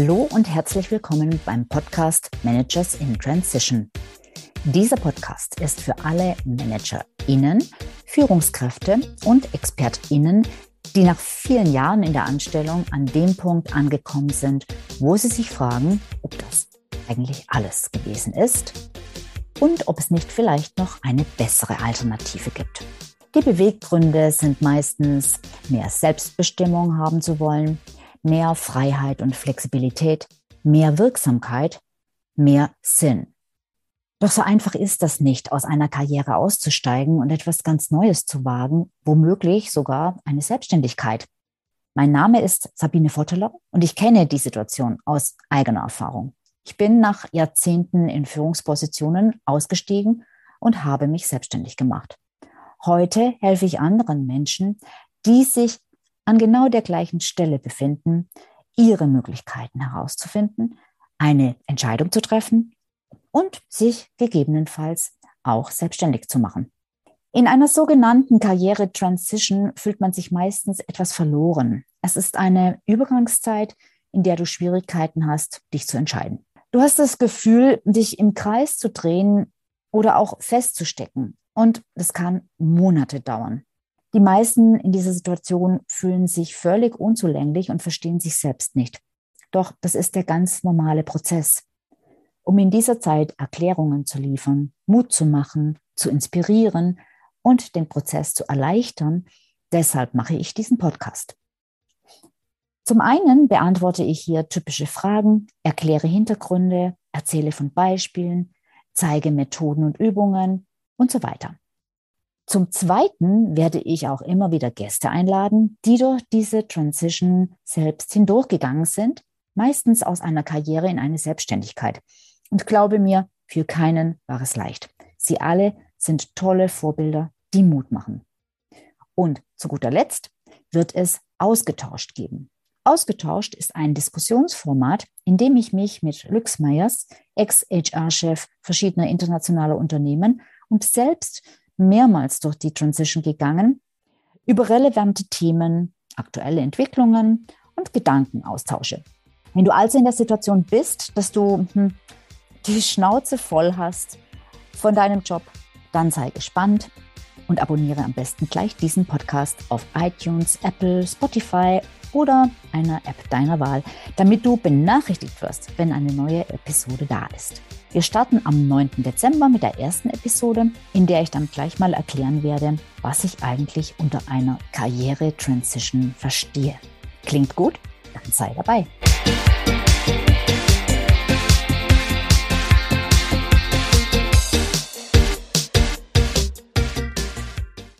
Hallo und herzlich willkommen beim Podcast Managers in Transition. Dieser Podcast ist für alle ManagerInnen, Führungskräfte und ExpertInnen, die nach vielen Jahren in der Anstellung an dem Punkt angekommen sind, wo sie sich fragen, ob das eigentlich alles gewesen ist und ob es nicht vielleicht noch eine bessere Alternative gibt. Die Beweggründe sind meistens mehr Selbstbestimmung haben zu wollen, mehr Freiheit und Flexibilität, mehr Wirksamkeit, mehr Sinn. Doch so einfach ist das nicht, aus einer Karriere auszusteigen und etwas ganz Neues zu wagen, womöglich sogar eine Selbstständigkeit. Mein Name ist Sabine Votteler und ich kenne die Situation aus eigener Erfahrung. Ich bin nach Jahrzehnten in Führungspositionen ausgestiegen und habe mich selbstständig gemacht. Heute helfe ich anderen Menschen, die sich an genau der gleichen Stelle befinden, ihre Möglichkeiten herauszufinden, eine Entscheidung zu treffen und sich gegebenenfalls auch selbstständig zu machen. In einer sogenannten Karriere-Transition fühlt man sich meistens etwas verloren. Es ist eine Übergangszeit, in der du Schwierigkeiten hast, dich zu entscheiden. Du hast das Gefühl, dich im Kreis zu drehen oder auch festzustecken. Und das kann Monate dauern. Die meisten in dieser Situation fühlen sich völlig unzulänglich und verstehen sich selbst nicht. Doch das ist der ganz normale Prozess. Um in dieser Zeit Erklärungen zu liefern, Mut zu machen, zu inspirieren und den Prozess zu erleichtern, deshalb mache ich diesen Podcast. Zum einen beantworte ich hier typische Fragen, erkläre Hintergründe, erzähle von Beispielen, zeige Methoden und Übungen und so weiter. Zum Zweiten werde ich auch immer wieder Gäste einladen, die durch diese Transition selbst hindurchgegangen sind, meistens aus einer Karriere in eine Selbstständigkeit. Und glaube mir, für keinen war es leicht. Sie alle sind tolle Vorbilder, die Mut machen. Und zu guter Letzt wird es ausgetauscht geben. Ausgetauscht ist ein Diskussionsformat, in dem ich mich mit Lux Meyers, Ex-HR-Chef verschiedener internationaler Unternehmen und selbst mehrmals durch die Transition gegangen, über relevante Themen, aktuelle Entwicklungen und Gedanken austausche. Wenn du also in der Situation bist, dass du hm, die Schnauze voll hast von deinem Job, dann sei gespannt und abonniere am besten gleich diesen Podcast auf iTunes, Apple, Spotify oder einer App deiner Wahl, damit du benachrichtigt wirst, wenn eine neue Episode da ist. Wir starten am 9. Dezember mit der ersten Episode, in der ich dann gleich mal erklären werde, was ich eigentlich unter einer Karriere-Transition verstehe. Klingt gut? Dann sei dabei.